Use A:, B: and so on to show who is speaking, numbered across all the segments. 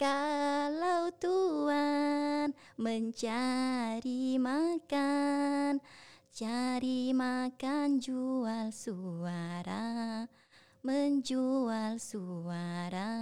A: Kalau Tuhan mencari makan, cari makan jual suara, menjual suara.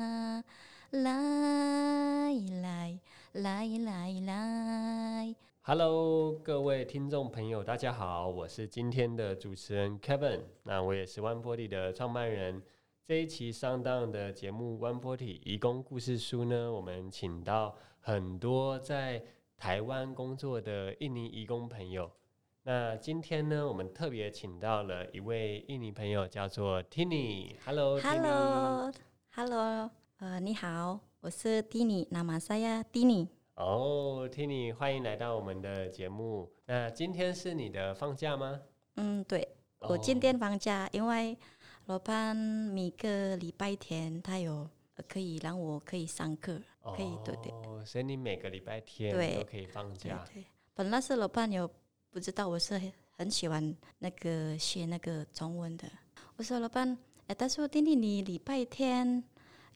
A: Lai lai lai lai lai。
B: Hello，各位听众朋友，大家好，我是今天的主持人 Kevin，那我也是 One 玻璃的创办人。这一期上档的节目《One Forty 移工故事书》呢，我们请到很多在台湾工作的印尼移工朋友。那今天呢，我们特别请到了一位印尼朋友，叫做 Tini。
A: Hello，Hello，Hello，呃，你好，我是 Tini，nama saya Tini。
B: 哦，Tini，欢迎来到我们的节目。那今天是你的放假吗？
A: 嗯，对，我今天放假，因为老板每个礼拜天他有呃可以让我可以上课，可以对对
B: 哦，所以你每个礼拜天都可以放
A: 对
B: 假。
A: 对。本来是老板有不知道我是很很喜欢那个学那个中文的，我说老板，哎，他说弟弟你礼拜天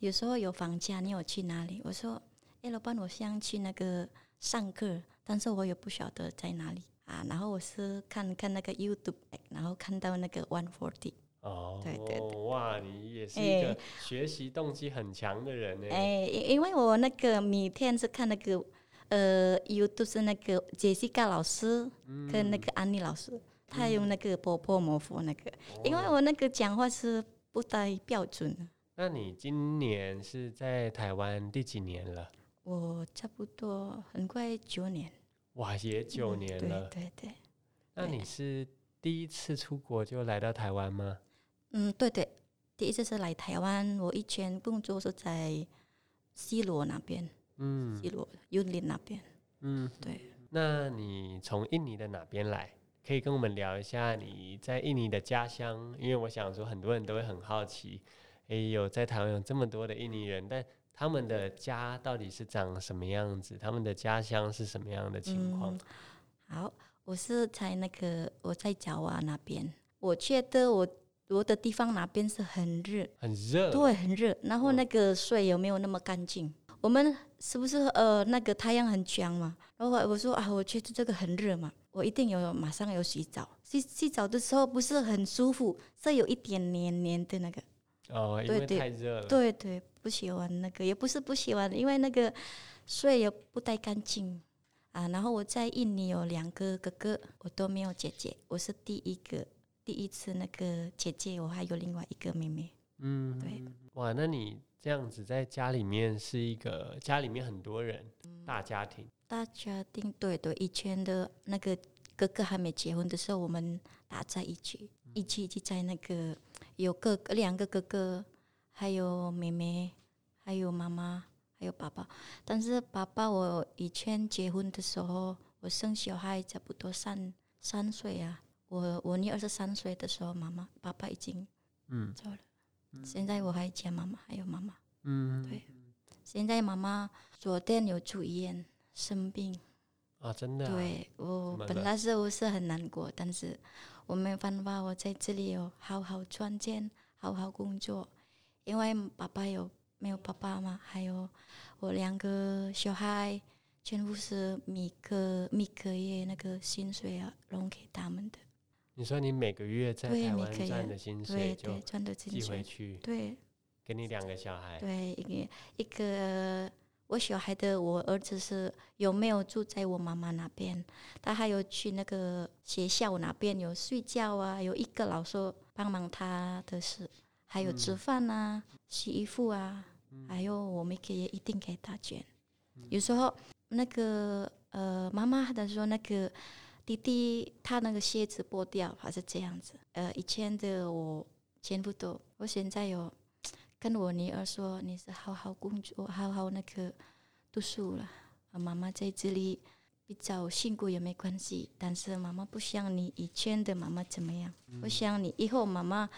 A: 有时候有放假，你有去哪里？我说，哎，老板，我想去那个上课，但是我也不晓得在哪里啊。然后我是看看那个 YouTube，然后看到那个 One Forty。
B: 哦，
A: 对对
B: 哇，你也是一个学习动机很强的人呢。
A: 哎，因因为我那个每天是看那个呃，YouTube 是那个杰西卡老师跟那个安妮老师，他用那个波波摩佛那个，因为我那个讲话是不太标准的，
B: 那你今年是在台湾第几年了？
A: 我差不多很快九年，
B: 哇，也九年了。
A: 对对对，
B: 那你是第一次出国就来到台湾吗？
A: 嗯，对对，第一次是来台湾，我以前工作是在西罗那边，
B: 嗯
A: 西罗云林那边，
B: 嗯，
A: 对。
B: 那你从印尼的哪边来？可以跟我们聊一下你在印尼的家乡，因为我想说很多人都会很好奇，哎，有在台湾有这么多的印尼人，但他们的家到底是长什么样子？他们的家乡是什么样的情况？
A: 好，我是在那个我在爪哇那边，我觉得我我的地方哪边是很热，
B: 很热，
A: 对，很热，然后那个水有没有那么干净？我们是不是呃那个太阳很强嘛？然后我说啊，我觉得这个很热嘛，我一定有马上有洗澡。洗洗澡的时候不是很舒服，是有一点黏黏的那个。
B: 哦，因为
A: 对对
B: 太热了。
A: 对对，不喜欢那个，也不是不喜欢，因为那个水也不太干净啊。然后我在印尼有两个哥哥，我都没有姐姐，我是第一个，第一次那个姐姐，我还有另外一个妹妹。
B: 嗯，
A: 对，
B: 哇，那你这样子在家里面是一个家里面很多人，大家庭，
A: 大家庭对对，以前的那个哥哥还没结婚的时候，我们打在一起，一起一起在那个有哥哥两个哥哥，还有妹妹，还有妈妈，还有爸爸。但是爸爸我以前结婚的时候，我生小孩差不多三三岁啊，我我女儿是三岁的时候，妈妈爸爸已经
B: 嗯。
A: 走了。现在我还欠妈妈，还有妈妈。
B: 嗯，
A: 对。现在妈妈昨天有住医院生病。
B: 啊，真的、啊，
A: 对我本来是我是很难过，但是我没有办法，我在这里有好好赚钱，好好工作，因为爸爸有没有爸爸嘛，还有我两个小孩，全部是每个每个月那个薪水啊，弄给他们的，
B: 你说你每个月在台湾赚的薪
A: 对
B: 水就寄回，去，
A: 对
B: 给你两个小孩，
A: 对，一个一个我小孩的我儿子是有没有住在我妈妈那边？他还有去那个学校那边有睡觉啊，有一个老师帮忙他的事，还有吃饭啊、洗衣服啊，还有我每个月一定给他钱。有时候那个呃妈妈的说那个弟弟他那个鞋子剥掉还是这样子，呃以前的我钱不多，我现在有。跟我女儿说，你是好好工作，好好那个读书了。啊妈妈在这里比较辛苦也没关系，但是妈妈不像你以前的妈妈怎么样。我想你以后妈妈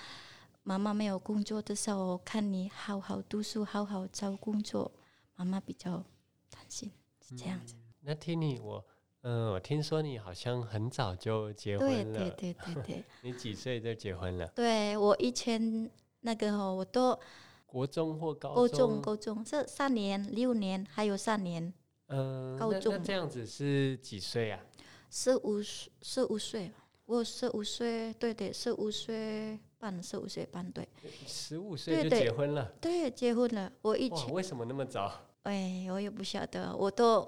A: 妈妈没有工作的时候，看你好好读书，好好找工作，妈妈比较担心，是这样子。
B: 那听你我，嗯、我听说你好像很早就结婚了，
A: 对对对对，
B: 你几岁就结婚了？
A: 对我以前那个哦，我都
B: 国中或高
A: 高中高中这三年六年还有三年，
B: 嗯，
A: 高中
B: 这样子是几岁啊？
A: 十五十五岁，我十五岁，对对，十五岁半，十五岁半，对
B: 十五岁就
A: 对对
B: 结婚了，
A: 对，结婚了。我以，前
B: 为什么那么早？
A: 哎，我也不晓得，我都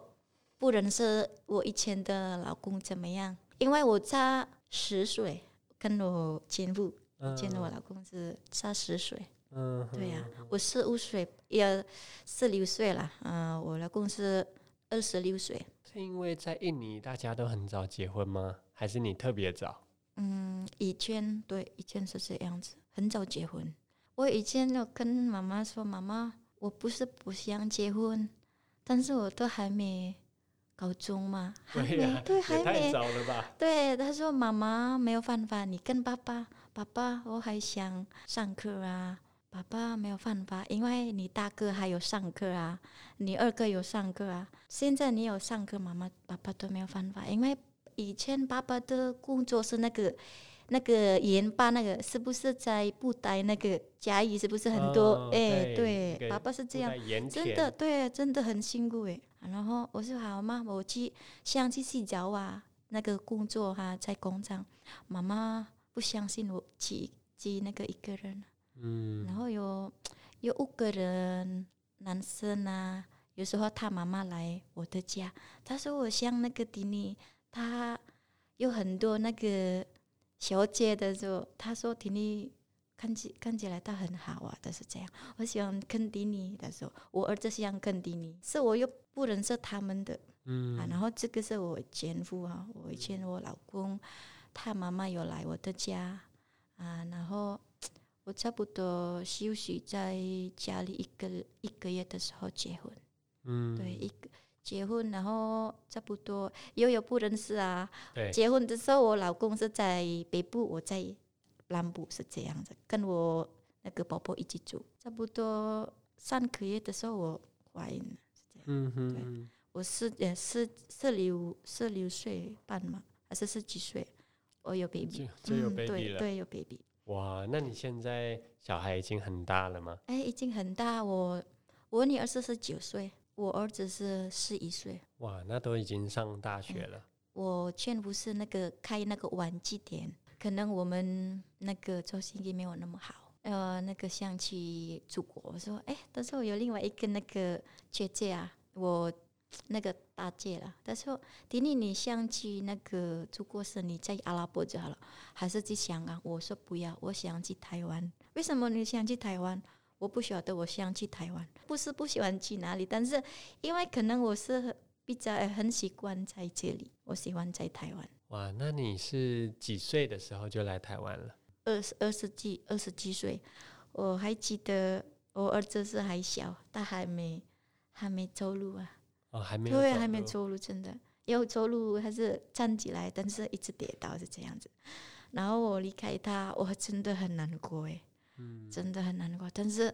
A: 不认识我以前的老公怎么样，因为我差十岁，跟我前夫，
B: 嗯
A: 见我老公是差十岁。
B: 嗯，
A: 对呀、
B: 哼
A: 我十五岁，也十六岁了。嗯、我老公是二十六岁。
B: 是因为在印尼大家都很早结婚吗？还是你特别早？
A: 嗯，以前对，以前是这样子，很早结婚。我以前就跟妈妈说，妈妈，我不是不想结婚，但是我都还没高中嘛，还没
B: 对
A: 还
B: 太
A: 没
B: 早了吧？
A: 对。他说妈妈没有办法，你跟爸爸，爸爸我还想上课啊。爸爸没有办法，因为你大哥还有上课啊，你二哥有上课啊。现在你有上课，妈妈、爸爸都没有办法，因为以前爸爸的工作是那个那个盐巴，那个是不是在布袋那个甲乙是不是很多？
B: 哦
A: 哎、
B: 对
A: 爸爸是这样，真的对，真的很辛苦诶。然后我说好嘛，我去想去洗澡啊，那个工作哈、在工厂，妈妈不相信我去去那个一个人，
B: 嗯，
A: 然后有有五个人男生啊，有时候他妈妈来我的家，他说我像那个迪尼，他有很多那个小姐的时候，他说迪尼看起看起来他很好啊，但是这样。我喜欢肯迪尼的时候，我儿子喜欢肯迪尼，是我又不认识他们的
B: 嗯
A: 啊。然后这个是我前夫啊，我以前我老公，他妈妈有来我的家啊，然后我差不多休息在家里一个一个月的时候结婚，
B: 嗯，
A: 对，一个结婚，然后差不多又有不认识啊。
B: 对，
A: 结婚的时候，我老公是在北部，我在南部，是这样子，跟我那个宝宝一起住。差不多三个月的时候，我怀孕了。
B: 嗯哼
A: 对
B: 嗯
A: 我是呃四四六四六岁半嘛，还是十几岁？我有 baby，
B: 就就有
A: 嗯
B: baby 了。
A: 对对，有 baby。
B: 哇，那你现在小孩已经很大了吗？
A: 哎，已经很大。我我女儿是十九岁，我儿子是十一岁。
B: 哇，那都已经上大学了。
A: 我全部是那个开那个玩具店，可能我们那个做生意没有那么好。呃，那个想去出国，我说，哎，但是我有另外一个那个姐姐啊，我那个大姐了，她说，婷婷，你想去那个出国时，你在阿拉伯就好了，还是去香港？我说不要，我想去台湾。为什么你想去台湾？我不晓得，我想去台湾，不是不喜欢去哪里，但是因为可能我是比较很习惯在这里，我喜欢在台湾。
B: 哇，那你是几岁的时候就来台湾了？
A: 二十二十几二十几岁，我还记得我儿子是还小，他还没还没走路啊，
B: 哦，还没有
A: 对，还没走路，真的有走路还是站起来，但是一直跌倒是这样子。然后我离开他，我真的很难过诶，
B: 嗯，
A: 真的很难过。但是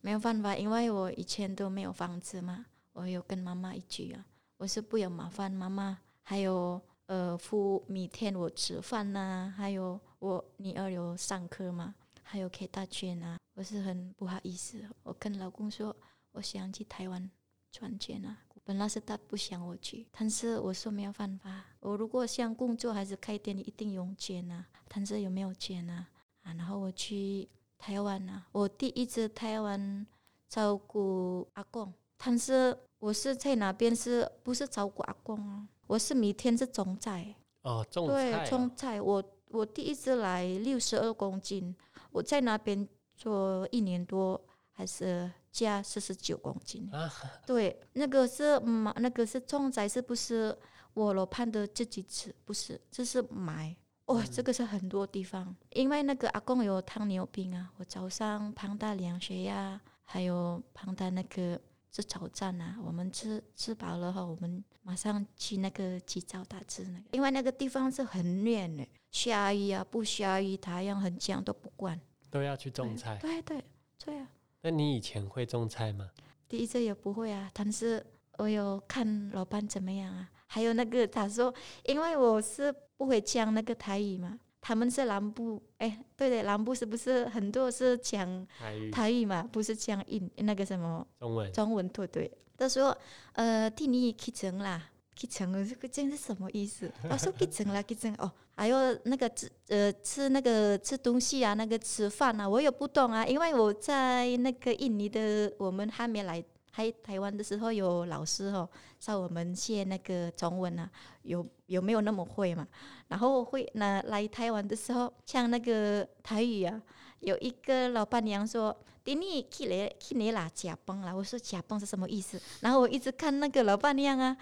A: 没有办法，因为我以前都没有房子嘛，我有跟妈妈一起啊，我是不要麻烦妈妈，还有呃付每天我吃饭呐、还有我女儿有上课嘛，还有给她钱啊，我是很不好意思，我跟老公说我想去台湾赚钱啊。本来是他不想我去，但是我说没有办法，我如果想工作还是开店，一定用钱啊，但是有没有钱啊？啊，然后我去台湾啊，我第一次台湾照顾阿公，但是我是在哪边是不是照顾阿公啊？我是每天是种菜，
B: 哦，种
A: 对
B: 菜、，对，
A: 种菜。我我第一次来六十二公斤，我在那边做一年多，还是加四十九公斤。
B: 啊，
A: 对，那个是买，那个是种菜，是不是我老盼的自己吃？不是，这是买。哦，这个是很多地方，因为那个阿公有糖尿病啊，我早上帮他量血压，还有帮他那个吃早餐啊。我们吃吃饱了后，我们马上去那个去找他吃那个，因为那个地方是很远的，下雨啊不下雨，太阳很强都不管。
B: 都要去种菜。
A: 对对对啊。
B: 那你以前会种菜吗？
A: 第一次也不会啊，但是我有看老板怎么样啊。还有那个他说，因为我是不会讲那个台语嘛，他们是南部，哎，对对，南部是不是很多是讲
B: 台语、
A: 嘛？不是讲印那个什么
B: 中文。
A: 中文，对对。他说，呃，替你 kitchen 啦，kitchen 这个这是什么意思？我说 kitchen 啦，kitchen 哦，还有那个吃呃吃那个吃东西啊，那个吃饭啊，我也不懂啊，因为我在那个印尼的，我们还没来。还台湾的时候有老师哦，教我们写那个中文啊，有有没有那么会嘛？然后会那来台湾的时候，像那个台语啊，有一个老板娘说：“给你去来去你啦，假崩啦。”我说：“假崩是什么意思？”然后我一直看那个老板娘啊，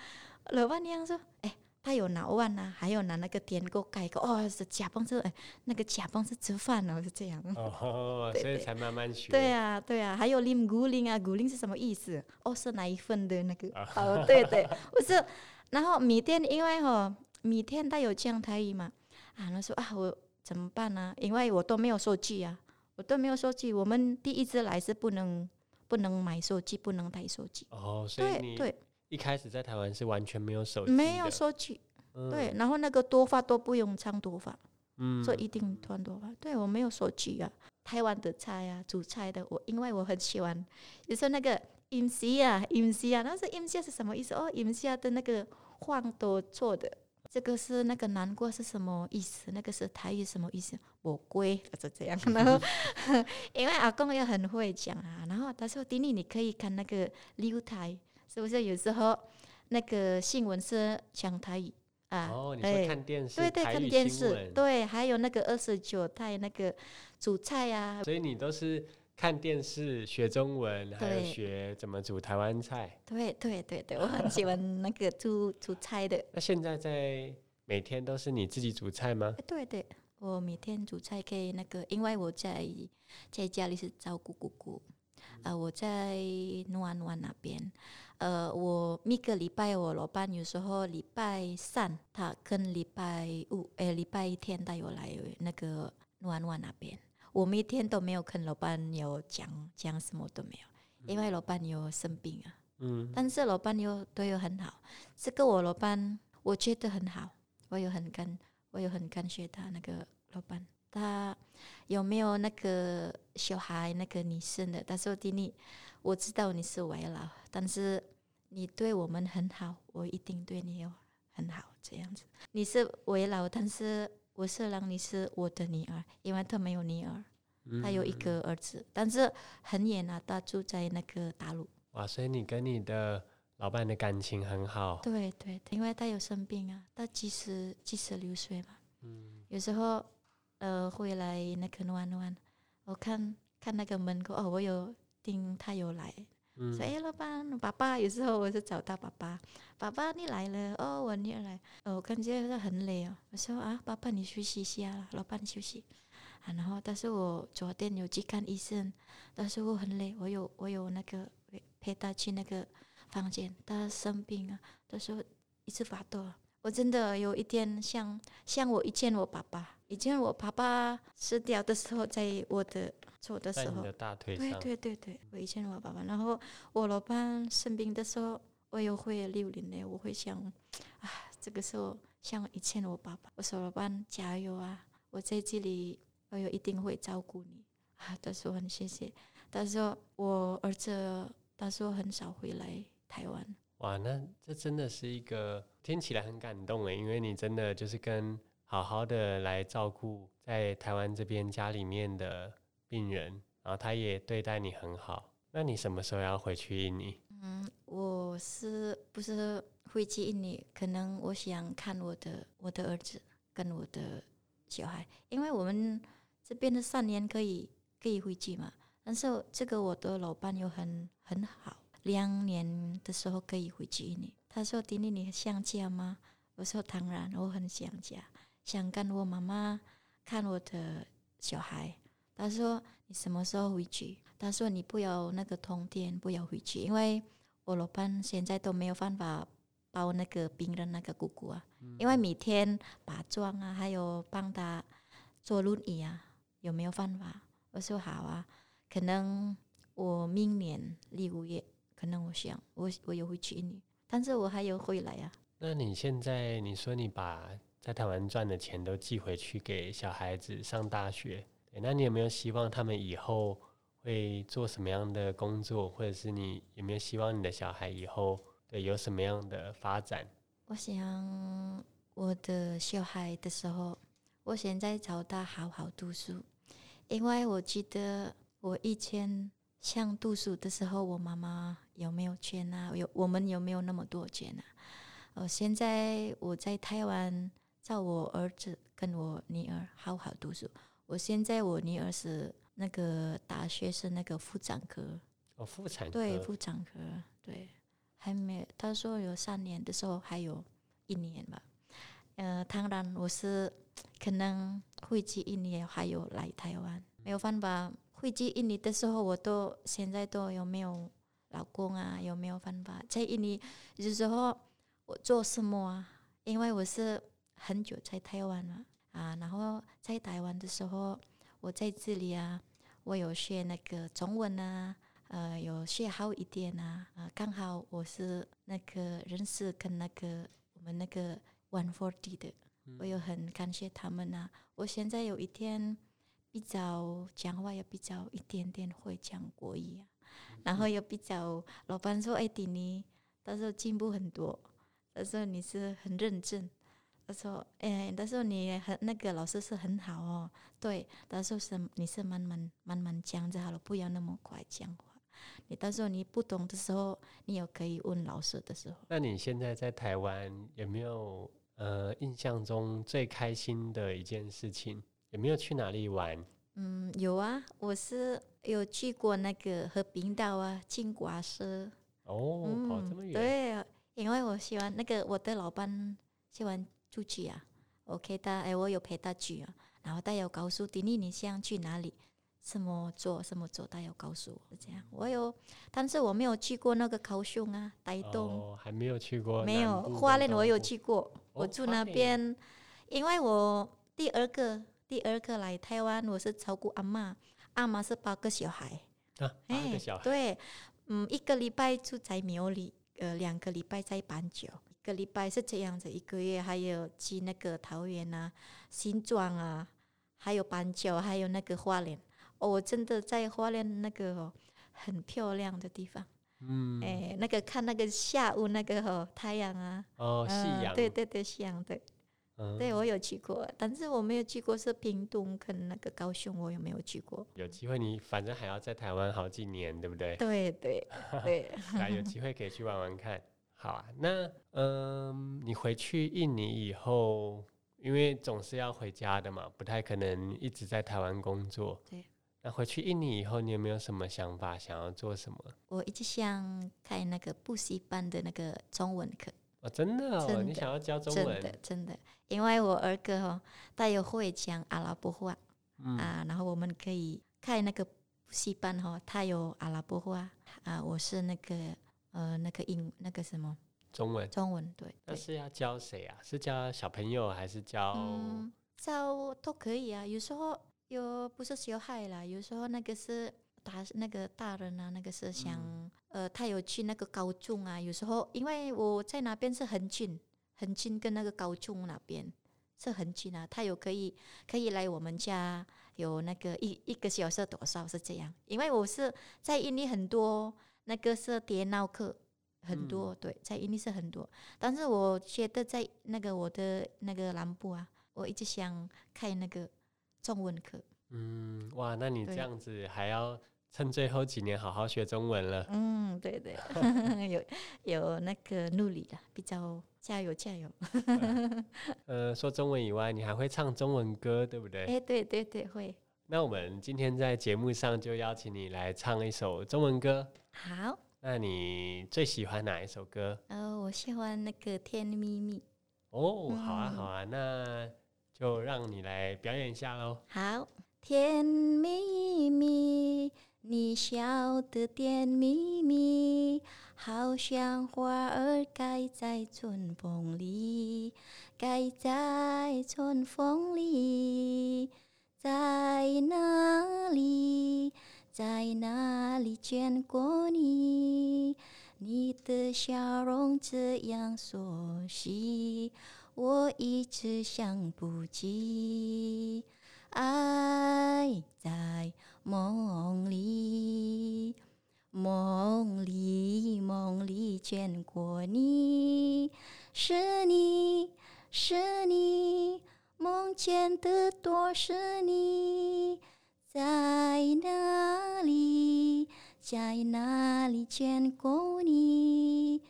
A: 老板娘说：“哎。”他有拿碗呐，还有拿那个电锅盖个，哦，是假棒是哎，那个假棒是吃饭哦，是这样。
B: 哦，所以才慢慢学。
A: 对啊，对啊，还有林古林啊，古林是什么意思？哦，是哪一份的那个？哦，对对，我是。然后米店，因为哈米店他有讲台语嘛，啊，他说啊，我怎么办呢？因为我都没有手机啊，我都没有手机。我们第一次来是不能不能买手机，不能带手机。
B: 哦，所以你
A: 对。
B: 一开始在台湾是完全没有手机，
A: 没有手机，对，然后那个多发都不用长头发，嗯，所以一定短头发。对我没有手机啊，台湾的菜啊，煮菜的我，因为我很喜欢。你说那个饮西啊，饮西啊，那是饮西是什么意思？哦，饮西的那个晃都做的，这个是那个难过是什么意思？那个是台语什么意思？我归就这样。然后 因为阿公也很会讲啊，然后他说：“弟弟，你可以看那个六台。”是不是有时候那个新闻是讲台语
B: 啊？哦，你说看电视，
A: 对对，看电视，对，还有那个二十九台那个煮菜呀。
B: 所以你都是看电视学中文，还有学怎么煮台湾菜。
A: 对对对对，我很喜欢那个煮煮菜的。
B: 那现在在每天都是你自己煮菜吗？
A: 对对，我每天煮菜可以那个，因为我在在家里是照顾姑姑，呃，我在诺安湾那边。呃，我每个礼拜我老板有时候礼拜三他跟礼拜五，哎，礼拜一天带我来那个诺安湾那边。我每天都没有跟老板有讲讲什么都没有，因为老板有生病啊。嗯。但是老板又对我很好，这个我老板我觉得很好，我有很感，我有很感谢他那个老板。他有没有那个小孩那个女生的？他说：“弟弟，我知道你是为了，但是。”你对我们很好，我一定对你有很好，这样子。你是为老，但是我是让你是我的女儿，因为他没有女儿，他有一个儿子，但是很远啊，他住在那个大陆。
B: 哇，所以你跟你的老板的感情很好。
A: 对对，因为他有生病啊，他几十几十六岁嘛，嗯，有时候呃回来那个暖暖，我看看那个门口哦，我有听他有来。说哎，老板，爸爸，有时候我就找到爸爸，爸爸你来了哦，我女儿来，哦，我感觉他很累哦。我说啊，爸爸你休息一下，老板休息啊。然后，但是我昨天有去看医生，但是我很累，我有我有那个陪他去那个房间，他生病啊，他说一直发抖，我真的有一点像像我以前我爸爸，以前我爸爸死掉的时候，在我的。走的时候，
B: 对
A: 对对对，我以前我爸爸，然后我老伴生病的时候，我又会流眼泪，我会想，啊，这个时候像以前我爸爸，我说老板加油啊，我在这里，我有一定会照顾你啊。他说很谢谢，他说我儿子，他说很少回来台湾。
B: 哇，那这真的是一个听起来很感动诶，因为你真的就是跟好好的来照顾在台湾这边家里面的。病人，然后他也对待你很好。那你什么时候要回去印尼？
A: 嗯，我是不是回去印尼？可能我想看我的我的儿子跟我的小孩，因为我们这边的三年可以可以回去嘛。但是这个我的老伴又很很好，两年的时候可以回去印尼。他说：“弟弟，你想家吗？”我说：“当然，我很想家，想跟我妈妈看我的小孩。”他说：“你什么时候回去？”他说：“你不要那个通电，不要回去，因为我老伴现在都没有办法抱那个病人那个姑姑啊，因为每天把妆啊，还有帮他做轮椅啊，有没有办法？”我说：“好啊，可能我明年六月，可能我想我我有回去你，但是我还有回来啊。”
B: 那你现在你说你把在台湾赚的钱都寄回去给小孩子上大学。那你有没有希望他们以后会做什么样的工作，或者是你有没有希望你的小孩以后对有什么样的发展？
A: 我想我的小孩的时候，我现在找他好好读书，因为我记得我以前想读书的时候，我妈妈有没有钱啊？有我们有没有那么多钱啊？呃，现在我在台湾找我儿子跟我女儿好好读书。我现在我女儿是那个大学是那个妇产科，
B: 哦，妇产科
A: 对妇产科对，还没他说有三年的时候还有一年吧。呃，当然我是可能会去印尼还有来台湾，没有办法。会去印尼的时候，我都现在都有没有老公啊？有没有办法在印尼？有时候我做什么啊？因为我是很久在台湾了。啊，然后在台湾的时候，我在这里啊，我有学那个中文啊，呃，有学好一点啊，啊，刚好我是那个认识跟那个我们那个 One Forty 的，我有很感谢他们啊。我现在有一天比较讲话也比较一点点会讲国语啊，然后又比较老板说哎，迪尼，他说进步很多，他说你是很认真。他说：“哎，他说你很那个老师是很好哦，对。他说是你是慢慢慢慢讲就好了，不要那么快讲话。你到时候你不懂的时候，你有可以问老师的时候。
B: 那你现在在台湾有没有呃印象中最开心的一件事情？有没有去哪里玩？
A: 嗯，有啊，我是有去过那个和平岛啊，金瓜石。
B: 哦，跑这么远？
A: 对，因为我喜欢那个我的老板喜欢。”出去啊，OK 的，哎，我有陪他去啊，然后他有告诉迪丽你想去哪里，什么做什么做，他有告诉我这样，我有，但是我没有去过那个高雄啊，台东，
B: 还没有去过，
A: 没有花莲我有去过，我住那边，因为我第二个第二个来台湾，我是照顾阿妈，阿妈是八个小孩，
B: 啊，八个小孩，
A: 对，嗯，一个礼拜住在庙里，呃，两个礼拜在板桥。个礼拜是这样子，一个月还有去那个桃园啊、新庄啊，还有板桥，还有那个花莲。哦，我真的在花莲那个很漂亮的地方。嗯。哎，那个看那个下午那个哦太阳啊。
B: 哦，夕阳。
A: 对对对，夕阳对。嗯。对我有去过，但是我没有去过是屏东跟那个高雄，我有没有去过？
B: 有机会你反正还要在台湾好几年，对不对？
A: 对对对。
B: 来有机会可以去玩玩看。好啊，那嗯，你回去印尼以后，因为总是要回家的嘛，不太可能一直在台湾工作。
A: 对。
B: 那回去印尼以后，你有没有什么想法，想要做什么？
A: 我一直想开那个补习班的那个中文课。
B: 哦，真的哦，你想要教中文？
A: 真的，真的，因为我儿哥哦，他有会讲阿拉伯话，啊，然后我们可以开那个补习班哈，他有阿拉伯话，啊，我是那个。呃，那个英那个什么
B: 中文
A: 中文对，
B: 那是要教谁啊？是教小朋友还是教？
A: 教都可以啊。有时候有不是小孩啦，有时候那个是大那个大人啊，那个是想呃，他有去那个高中啊。有时候因为我在那边是很近很近，跟那个高中那边是很近啊。他有可以可以来我们家，有那个一一个小时多少是这样？因为我是在印尼很多。那个是电脑课很多，对，在印尼是很多。但是我觉得在那个我的那个南部啊，我一直想开那个中文课。
B: 嗯，哇，那你这样子还要趁最后几年好好学中文了。
A: 嗯，对对，有有那个努力了，比较加油加油。
B: 呃，说中文以外，你还会唱中文歌，对不对？
A: 哎，对对对，会。
B: 那我们今天在节目上就邀请你来唱一首中文歌。
A: 好，
B: 那你最喜欢哪一首歌？
A: 呃，我喜欢那个《甜蜜蜜》。
B: 哦，好啊，好啊，那就让你来表演一下喽。
A: 好，甜蜜蜜，你笑得甜蜜蜜，好像花儿开在春风里，开在春风里，在哪里？在哪里见过你？你的笑容这样熟悉，我一直想不起。爱在梦里，梦里梦里见过你，是你是你，梦见的都是你，在哪里？在哪里见过你？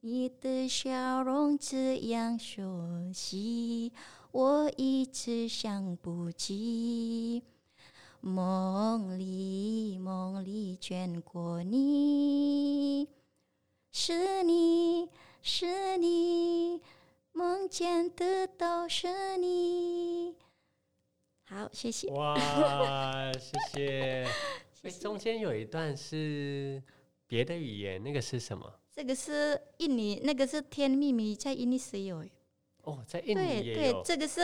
A: 你的笑容这样熟悉，我一直想不起。梦里梦里见过你，是你是你，梦见的都是你。好，谢谢。
B: 哇，谢谢。中间有一段是别的语言，那个是什么？
A: 这个是印尼，那个是甜蜜蜜，在印尼是有。
B: 哦，在印尼
A: 对。对这个是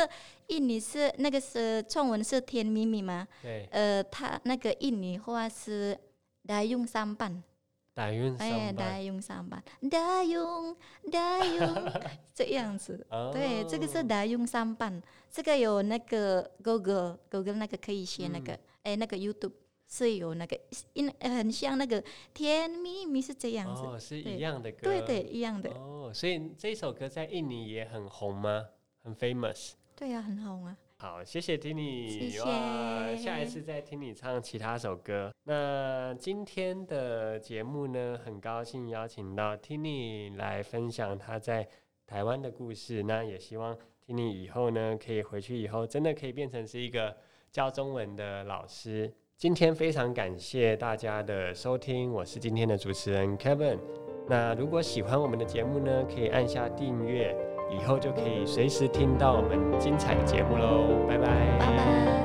A: 印尼是那个是中文是甜蜜蜜吗？
B: 对，
A: 呃，它那个印尼话是大用三班，
B: 打运
A: 哎，
B: 上
A: 大
B: 班。
A: 用三班，大用大用这样子。对，这个是
B: 哦
A: 大用三班，这个有那个 Google Google 那个可以写那个，哎、那个 YouTube 是有那个，因呃很像那个甜蜜蜜是这样子。
B: 哦，是一样的歌。
A: 对对，一样的。
B: 哦，所以这首歌在印尼也很红吗？很 famous。
A: 对啊，很红啊。
B: 好，谢谢听你，
A: 谢谢
B: 哇，下一次再听你唱其他首歌。那今天的节目呢，很高兴邀请到 Tini 来分享他在台湾的故事。那也希望 Tini 以后呢，可以回去以后真的可以变成是一个教中文的老师。今天非常感谢大家的收听，我是今天的主持人 Kevin。那如果喜欢我们的节目呢，可以按下订阅，以后就可以随时听到我们精彩的节目喽。拜拜。
A: 拜拜。